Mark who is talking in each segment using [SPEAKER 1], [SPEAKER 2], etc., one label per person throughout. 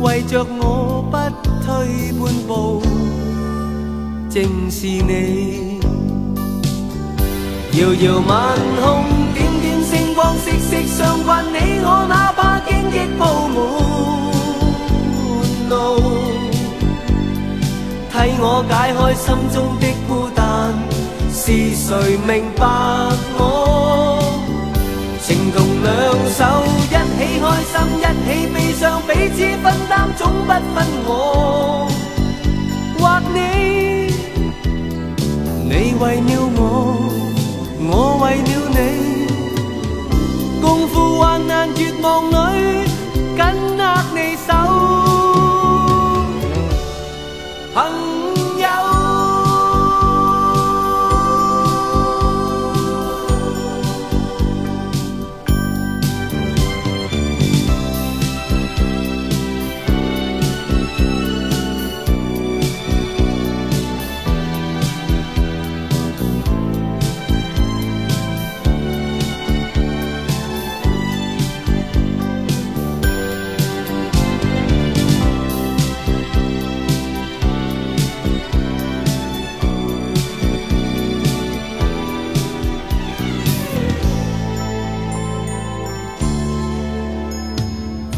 [SPEAKER 1] 为着我不退半步，正是你。遥遥晚空，点点星光，息息相关。你我哪怕荆棘铺满路，替我解开心中的孤单。是谁明白我？总不分我或你。你为了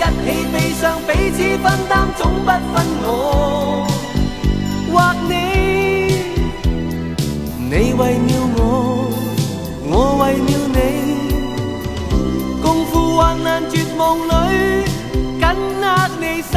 [SPEAKER 1] 一起悲伤，彼此分担，总不分我或你。你为了我，我为了你，共赴患难绝望里，紧握你手，